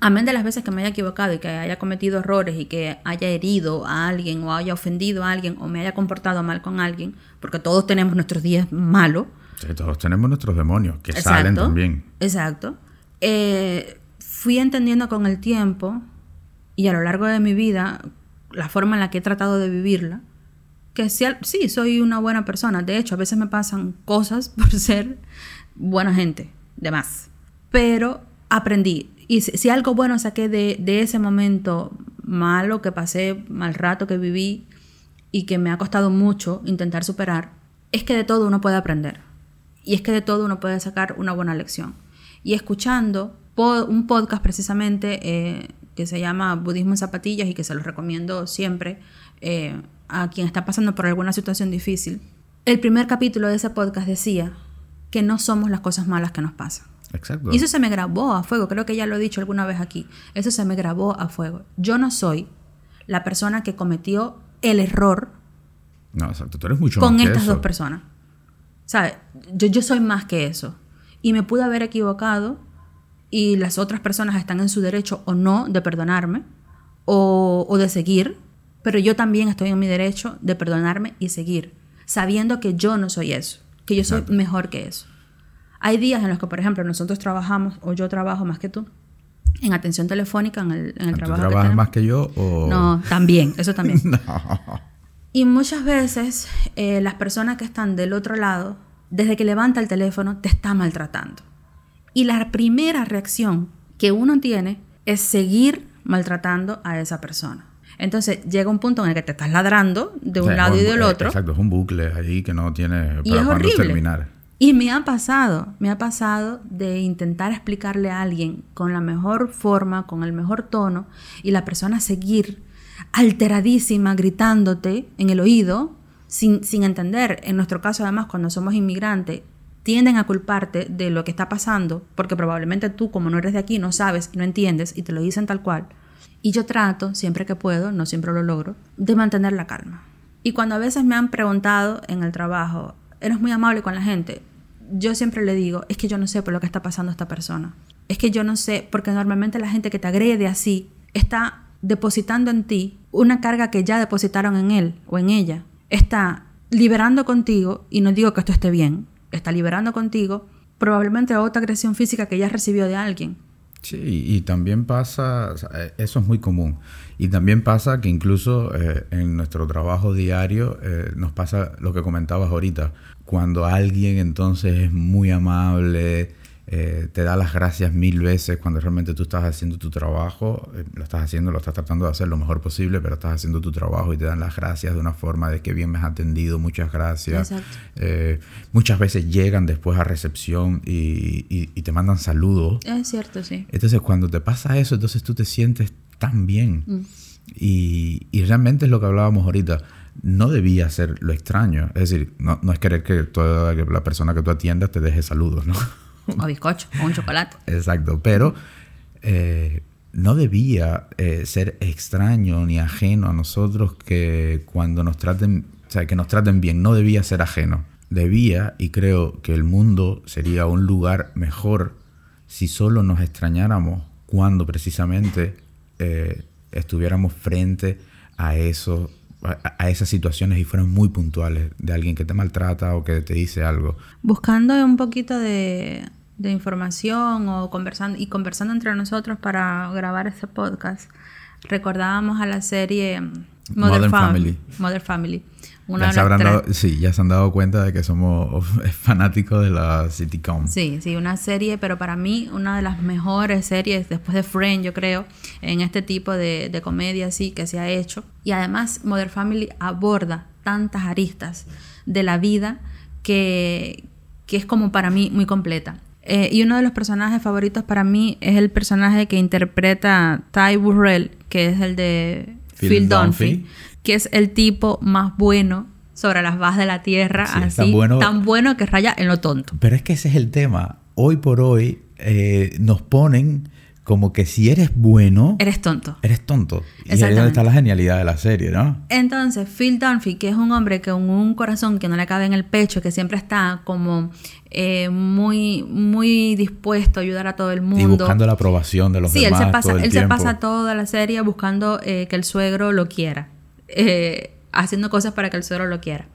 Amén de las veces que me haya equivocado y que haya cometido errores y que haya herido a alguien o haya ofendido a alguien o me haya comportado mal con alguien, porque todos tenemos nuestros días malos.
Sí, todos tenemos nuestros demonios que salen también.
Exacto. Eh, fui entendiendo con el tiempo y a lo largo de mi vida la forma en la que he tratado de vivirla, que sí, sí soy una buena persona. De hecho, a veces me pasan cosas por ser buena gente, de más. Pero aprendí y si, algo bueno saqué de, ese momento malo que pasé, mal rato que viví y que me ha costado mucho intentar superar, es que de todo uno puede aprender. Y es que de todo uno puede sacar una buena lección. Y escuchando un podcast precisamente eh, que se llama Budismo en Zapatillas y que se los recomiendo siempre eh, a quien está pasando por alguna situación difícil, el primer capítulo de ese podcast decía que no somos las cosas malas que nos pasan.
Exacto.
Y eso se me grabó a fuego, creo que ya lo he dicho alguna vez aquí. Eso se me grabó a fuego. Yo no soy la persona que cometió el error.
No, exacto, tú eres mucho
con
más
estas
que
dos personas. ¿Sabes? Yo, yo soy más que eso. Y me pude haber equivocado y las otras personas están en su derecho o no de perdonarme o, o de seguir, pero yo también estoy en mi derecho de perdonarme y seguir, sabiendo que yo no soy eso, que yo soy mejor que eso. Hay días en los que, por ejemplo, nosotros trabajamos, o yo trabajo más que tú, en atención telefónica, en el, en el trabajo.
¿Tú trabajas más que yo? O...
No, también, eso también. Y muchas veces eh, las personas que están del otro lado, desde que levanta el teléfono, te está maltratando. Y la primera reacción que uno tiene es seguir maltratando a esa persona. Entonces llega un punto en el que te estás ladrando de un lado y del otro.
Exacto, es un bucle ahí que no tiene para cuándo terminar.
Y me ha pasado, me ha pasado de intentar explicarle a alguien con la mejor forma, con el mejor tono, y la persona seguir alteradísima, gritándote en el oído, sin, sin entender. En nuestro caso, además, cuando somos inmigrantes, tienden a culparte de lo que está pasando, porque probablemente tú, como no eres de aquí, no sabes y no entiendes, y te lo dicen tal cual. Y yo trato, siempre que puedo, no siempre lo logro, de mantener la calma. Y cuando a veces me han preguntado en el trabajo, eres muy amable con la gente, yo siempre le digo, es que yo no sé por lo que está pasando esta persona. Es que yo no sé, porque normalmente la gente que te agrede así está depositando en ti una carga que ya depositaron en él o en ella. Está liberando contigo, y no digo que esto esté bien, está liberando contigo probablemente otra agresión física que ya recibió de alguien.
Sí, y también pasa, eh, eso es muy común, y también pasa que incluso eh, en nuestro trabajo diario eh, nos pasa lo que comentabas ahorita, cuando alguien entonces es muy amable, eh, te da las gracias mil veces cuando realmente tú estás haciendo tu trabajo, eh, lo estás haciendo, lo estás tratando de hacer lo mejor posible, pero estás haciendo tu trabajo y te dan las gracias de una forma de que bien me has atendido, muchas gracias. Eh, muchas veces llegan después a recepción y, y, te mandan saludos.
Es cierto, sí.
Entonces cuando te pasa eso, entonces tú te sientes tan bien. Mm. Y, y realmente es lo que hablábamos ahorita no debía ser lo extraño. Es decir, no, no es querer que toda la persona que tú atiendas te deje saludos, ¿no?
O bizcocho, o un chocolate.
Exacto, pero eh, no debía eh, ser extraño ni ajeno a nosotros que cuando nos traten, o sea, que nos traten bien, no debía ser ajeno. Debía, y creo que el mundo sería un lugar mejor si solo nos extrañáramos cuando precisamente eh, estuviéramos frente a eso a, esas situaciones y fueron muy puntuales de alguien que te maltrata o que te dice algo.
Buscando un poquito de, de información o conversando y conversando entre nosotros para grabar este podcast, recordábamos a la serie Mother, Family. Mother Family.
Ya, se sí, ya se han dado cuenta de que somos fanáticos de la sitcom.
Sí, sí, una serie, pero para mí una de las mejores series después de Friends, yo creo, en este tipo de, de comedia así que se ha hecho. Y además Mother Family aborda tantas aristas de la vida que, que es como para mí muy completa. Eh, y uno de los personajes favoritos para mí es el personaje que interpreta Ty Burrell, que es el de Phil, Dunphy, que es el tipo más bueno sobre las bases de la tierra, así, tan bueno, tan bueno que raya en lo tonto.
Pero es que ese es el tema. Hoy por hoy eh, nos ponen como que si eres bueno...
Eres tonto.
Eres tonto. Y ahí es donde está la genialidad de la serie, ¿no?
Entonces, Phil Dunphy, que es un hombre con un corazón que no le cabe en el pecho, que siempre está como eh, muy, muy dispuesto a ayudar a todo el mundo.
Y buscando la aprobación de los
demás.
Sí,
él, se pasa, él se pasa toda la serie buscando eh, que el suegro lo quiera. Eh, haciendo cosas para que el suegro lo quiera.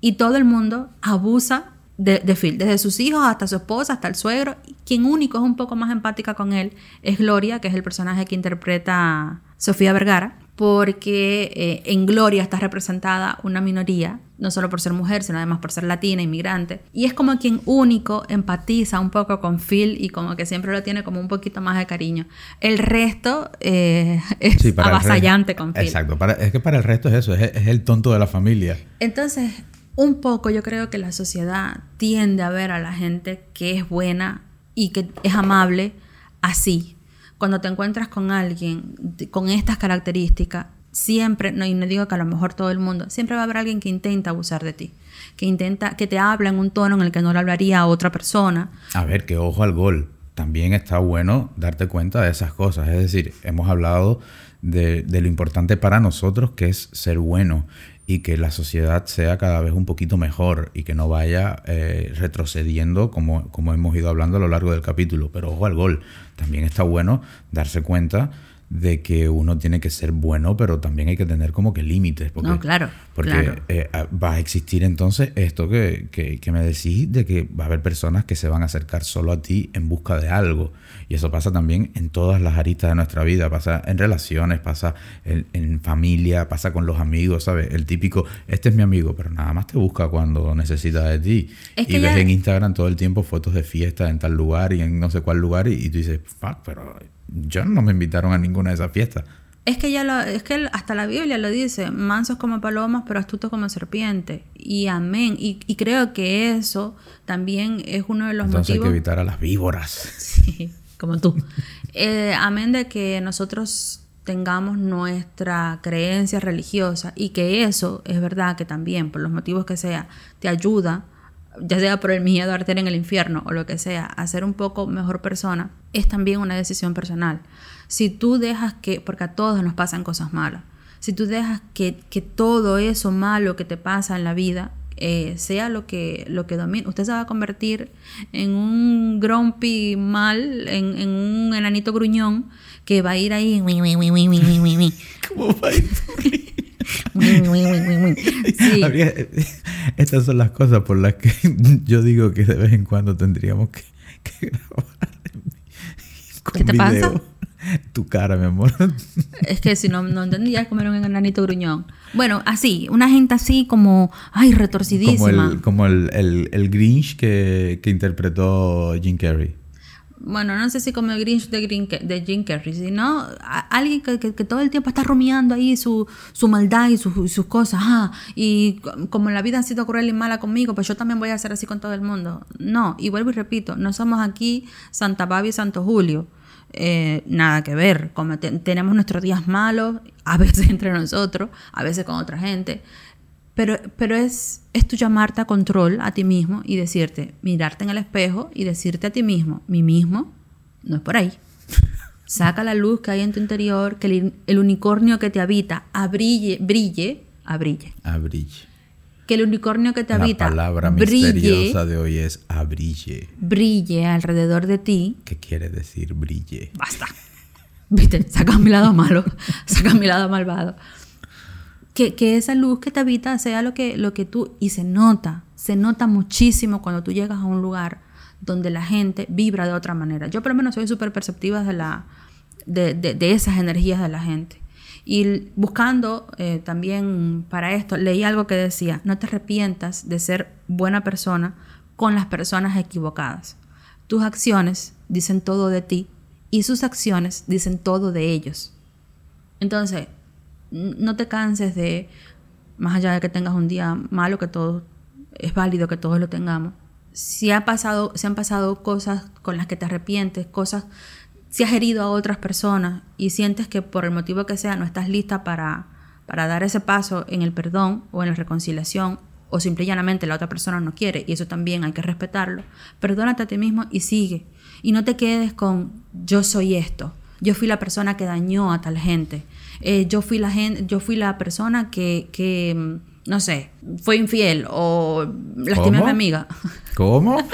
Y todo el mundo abusa de, Phil, desde sus hijos hasta su esposa, hasta el suegro. Quien único es un poco más empática con él es Gloria, que es el personaje que interpreta Sofía Vergara, porque eh, en Gloria está representada una minoría, no solo por ser mujer, sino además por ser latina, inmigrante. Y es como quien único empatiza un poco con Phil y como que siempre lo tiene como un poquito más de cariño. El resto eh, es avasallante con Phil.
Exacto, es que para el resto es eso, es el tonto de la familia.
Entonces, un poco yo creo que la sociedad tiende a ver a la gente que es buena y que es amable así. Cuando te encuentras con alguien con estas características, siempre, no, y no digo que a lo mejor todo el mundo, siempre va a haber alguien que intenta abusar de ti, que intenta, que te habla en un tono en el que no le hablaría a otra persona.
A ver, que ojo al gol. También está bueno darte cuenta de esas cosas. Es decir, hemos hablado de, lo importante para nosotros que es ser bueno y que la sociedad sea cada vez un poquito mejor y que no vaya eh, retrocediendo como, como hemos ido hablando a lo largo del capítulo. Pero ojo al gol, también está bueno darse cuenta de que uno tiene que ser bueno, pero también hay que tener como que límites.
no, claro.
Porque eh, va a existir entonces esto que, que, me decís de que va a haber personas que se van a acercar solo a ti en busca de algo. Y eso pasa también en todas las aristas de nuestra vida. Pasa en relaciones, pasa en, familia, pasa con los amigos, ¿sabes? El típico, este es mi amigo, pero nada más te busca cuando necesita de ti. y ves en Instagram todo el tiempo fotos de fiesta en tal lugar y en no sé cuál lugar y, y tú dices, fuck, pero yo no me invitaron a ninguna de esas fiestas.
Es que ya lo, es que hasta la Biblia lo dice, mansos como palomas, pero astutos como serpientes. Y amén. Y, creo que eso también es uno de los
Entonces
motivos.
hay que evitar a las víboras.
Sí, como tú. Eh, amén de que nosotros tengamos nuestra creencia religiosa y que eso es verdad que también, por los motivos que sea, te ayuda ya sea por el miedo a arder en el infierno o lo que sea, a ser un poco mejor persona, es también una decisión personal. Si tú dejas que, porque a todos nos pasan cosas malas, si tú dejas que, todo eso malo que te pasa en la vida eh, sea lo que, lo que domina, usted se va a convertir en un grumpy mal, en, un enanito gruñón que va a ir ahí. ¿Cómo va a ir?
Estas son las cosas por las que yo digo que de vez en cuando tendríamos que, grabar
¿Qué te pasa?
Tu cara, mi amor.
Es que si no, no entendías comer un enanito gruñón. Bueno, así, una gente así como, ay, retorcidísima.
Como el, como el, el, el Grinch que, que interpretó Jim Carrey.
Bueno, no sé si como el Grinch de, Green, de Jim Carrey, sino alguien que, que- que todo el tiempo está rumiando ahí su, su maldad y su- sus cosas. Ah, y co- como la vida ha sido cruel y mala conmigo, pues yo también voy a ser así con todo el mundo. No, y vuelvo y repito, no somos aquí Santa Babi y Santo Julio. Eh, nada que ver. Como te- tenemos nuestros días malos, a veces entre nosotros, a veces con otra gente. Pero, pero es, es tu llamarte a control a ti mismo y decirte, mirarte en el espejo y decirte a ti mismo, mi mismo no es por ahí. Saca la luz que hay en tu interior, que el, el unicornio que te habita abrille, brille, abrille.
Abrille.
Que el unicornio que te
La
habita
palabra
brille,
misteriosa de hoy es abrille.
brille alrededor de ti.
¿Qué quiere decir brille?
Basta. Viste, saca mi lado malo, saca mi lado malvado. Que, que esa luz que te habita sea lo que, lo que tú... Y se nota, se nota muchísimo cuando tú llegas a un lugar donde la gente vibra de otra manera. Yo por lo menos soy súper perceptiva de, la, de, de- de esas energías de la gente. Y buscando eh, también para esto, leí algo que decía, no te arrepientas de ser buena persona con las personas equivocadas. Tus acciones dicen todo de ti y sus acciones dicen todo de ellos. Entonces, no te canses de, más allá de que tengas un día malo, que todo es válido que todos lo tengamos. Si ha pasado, si han pasado cosas con las que te arrepientes, cosas, si has herido a otras personas y sientes que por el motivo que sea no estás lista para, para dar ese paso en el perdón o en la reconciliación, o simple y llanamente la otra persona no quiere, y eso también hay que respetarlo, perdónate a ti mismo y sigue. Y no te quedes con yo soy esto, yo fui la persona que dañó a tal gente, eh, yo, fui la gente yo fui la persona que, que, mm, no sé, fue infiel o lastimé a mi amiga.
¿Cómo?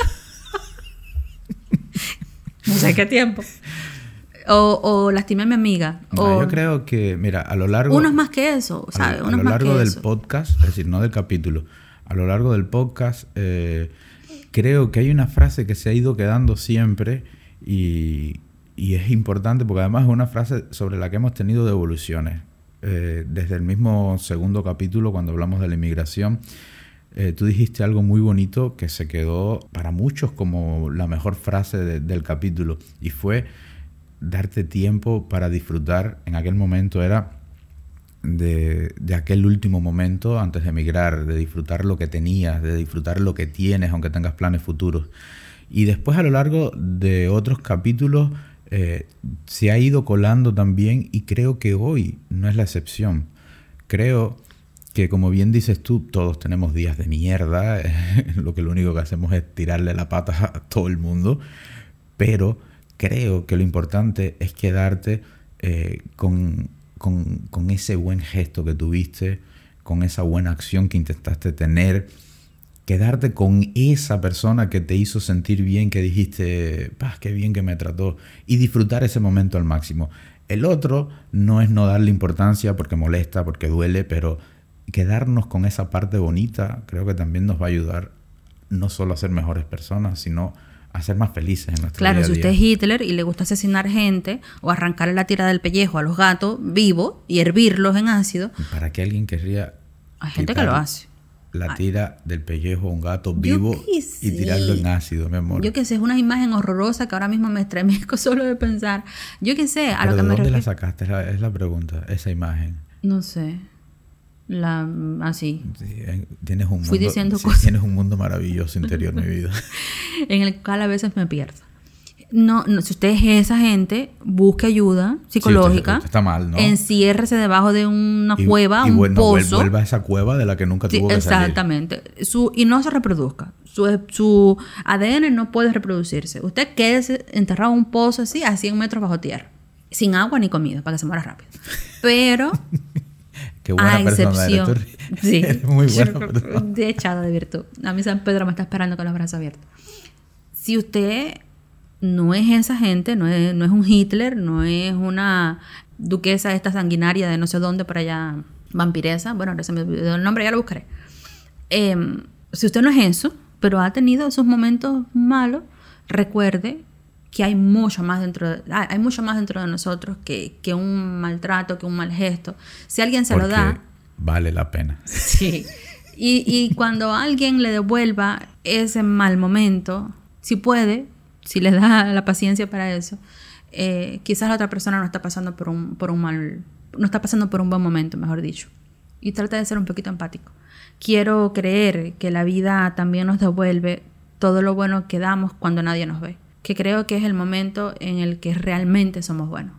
no sé qué tiempo. O, o lastimé a mi amiga.
No,
o
yo creo que, mira, a lo largo...
uno es más que eso,
a
¿sabes?
lo, a largo del
eso.
podcast, es decir, no del capítulo, a lo largo del podcast, eh, creo que hay una frase que se ha ido quedando siempre y, y es importante porque además es una frase sobre la que hemos tenido devoluciones. Eh, desde el mismo segundo capítulo, cuando hablamos de la inmigración, eh, tú dijiste algo muy bonito que se quedó para muchos como la mejor frase de- del capítulo y fue darte tiempo para disfrutar. En aquel momento era de, de aquel último momento antes de emigrar, de disfrutar lo que tenías, de disfrutar lo que tienes, aunque tengas planes futuros. Y después a lo largo de otros capítulos eh, se ha ido colando también y creo que hoy no es la excepción. Creo que como bien dices tú, todos tenemos días de mierda, lo que lo único que hacemos es tirarle la pata a todo el mundo, pero creo que lo importante es quedarte eh, con, con- con ese buen gesto que tuviste, con esa buena acción que intentaste tener, quedarte con esa persona que te hizo sentir bien, que dijiste, "Pah, qué bien que me trató, y disfrutar ese momento al máximo. El otro no es no darle importancia porque molesta, porque duele, pero quedarnos con esa parte bonita creo que también nos va a ayudar no solo a ser mejores personas, sino a ser más felices en nuestro
Claro,
día a
si usted es Hitler y le gusta asesinar gente o arrancarle la tira del pellejo a los gatos vivos y hervirlos en ácido,
¿Para qué alguien querría
hay gente que lo hace.
La tira del pellejo a un gato vivo y tirarlo en ácido, mi amor.
Yo que sé, es una imagen horrorosa que ahora mismo me estremezco solo de pensar. Yo que sé, a
Pero
lo que
¿De
me
dónde la sacaste? Es la, es la pregunta, esa imagen.
No sé. La así.
Sí, eh, tienes un mundo,
Fui diciendo
sí,
cosas.
tienes un mundo maravilloso interior, mi vida.
en el cual a veces me pierdo. No, no, si usted es esa gente, busque ayuda psicológica.
usted está mal, ¿no?
Enciérrese debajo de una
Y-
cueva,
y
un
bueno,
pozo.
vuelva a esa cueva de la que nunca
Sí,
tuvo que salir.
exactamente. Su, y no se reproduzca. Su, su ADN no puede reproducirse. Usted quédese enterrado en un pozo así, a 100 metros bajo tierra. Sin agua ni comida, para que se muera rápido. Pero,
Qué buena
a
persona eres
excepción.
tú.
Sí.
Eres muy buena persona.
De echada de virtud. A mí San Pedro me está esperando con los brazos abiertos. Si usted no es esa gente, no es, no es un Hitler, no es una duquesa esta sanguinaria de no sé dónde por allá, vampiresa, bueno, ahora se me olvidó el nombre, ya lo buscaré. Em, si usted no es eso, pero ha tenido sus momentos malos, recuerde que hay mucho más dentro de, hay mucho más dentro de nosotros que, que un maltrato, que un mal gesto. Si alguien se lo da...
Vale la pena.
Sí. Y, y cuando alguien le devuelva ese mal momento, si puede, si le da la paciencia para eso, eh, quizás la otra persona no está pasando por un, por un mal, no está pasando por un buen momento, mejor dicho. Y trata de ser un poquito empático. Quiero creer que la vida también nos devuelve todo lo bueno que damos cuando nadie nos ve. Que creo que es el momento en el que realmente somos buenos.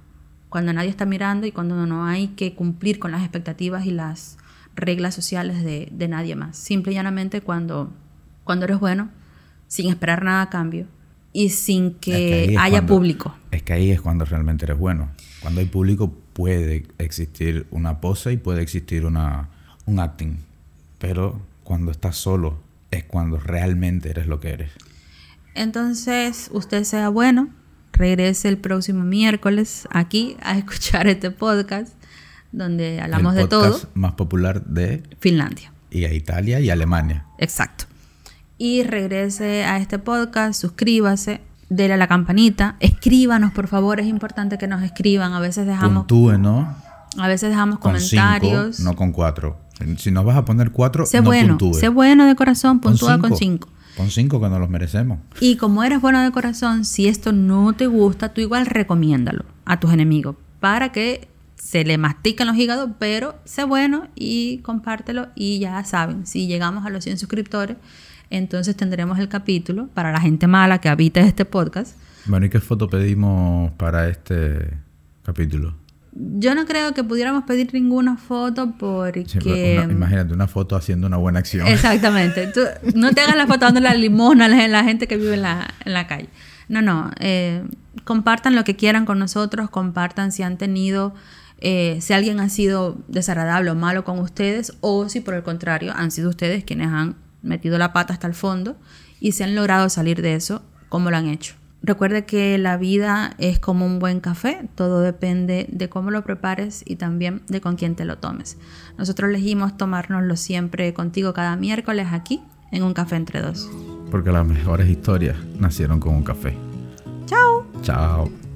Cuando nadie está mirando y cuando no hay que cumplir con las expectativas y las reglas sociales de, de nadie más. Simple y llanamente cuando, cuando eres bueno, sin esperar nada a cambio y sin que, haya público.
Es que ahí es cuando realmente eres bueno. Cuando hay público puede existir una pose y puede existir una, un acting. Pero cuando estás solo es cuando realmente eres lo que eres.
Entonces, usted sea bueno, regrese el próximo miércoles aquí a escuchar este podcast donde hablamos de todo.
Más popular de
Finlandia.
Y a Italia y Alemania.
Exacto y regrese a este podcast, suscríbase, déle a la campanita, escríbanos por favor, es importante que nos escriban, a veces dejamos...
Puntúe, ¿no?
A veces dejamos comentarios.
no con cuatro. Si nos vas a poner cuatro,
sé bueno, Sé bueno de corazón, puntúa con cinco.
Con cinco que nos los merecemos.
Y como eres bueno de corazón, si esto no te gusta, tú igual recomiéndalo a tus enemigos para que se le mastiquen los hígados, pero sé bueno y compártelo y ya saben, si llegamos a los 100 suscriptores, entonces tendremos el capítulo para la gente mala que habita este podcast.
Bueno, ¿y qué foto pedimos para este capítulo?
Yo no creo que pudiéramos pedir ninguna foto porque...
imagínate una foto haciendo una buena acción.
Exactamente. Tú, no te hagas la foto dando la limosna a la gente que vive en la, calle. No, no. Eh, compartan lo que quieran con nosotros, compartan si han tenido, eh, si alguien ha sido desagradable o malo con ustedes o si por el contrario han sido ustedes quienes han metido la pata hasta el fondo y se han logrado salir de eso, como lo han hecho. Recuerde que la vida es como un buen café, todo depende de cómo lo prepares y también de con quién te lo tomes. Nosotros elegimos tomárnoslo siempre contigo cada miércoles aquí en un café entre dos.
Porque las mejores historias nacieron con un café.
Chao.
Chao.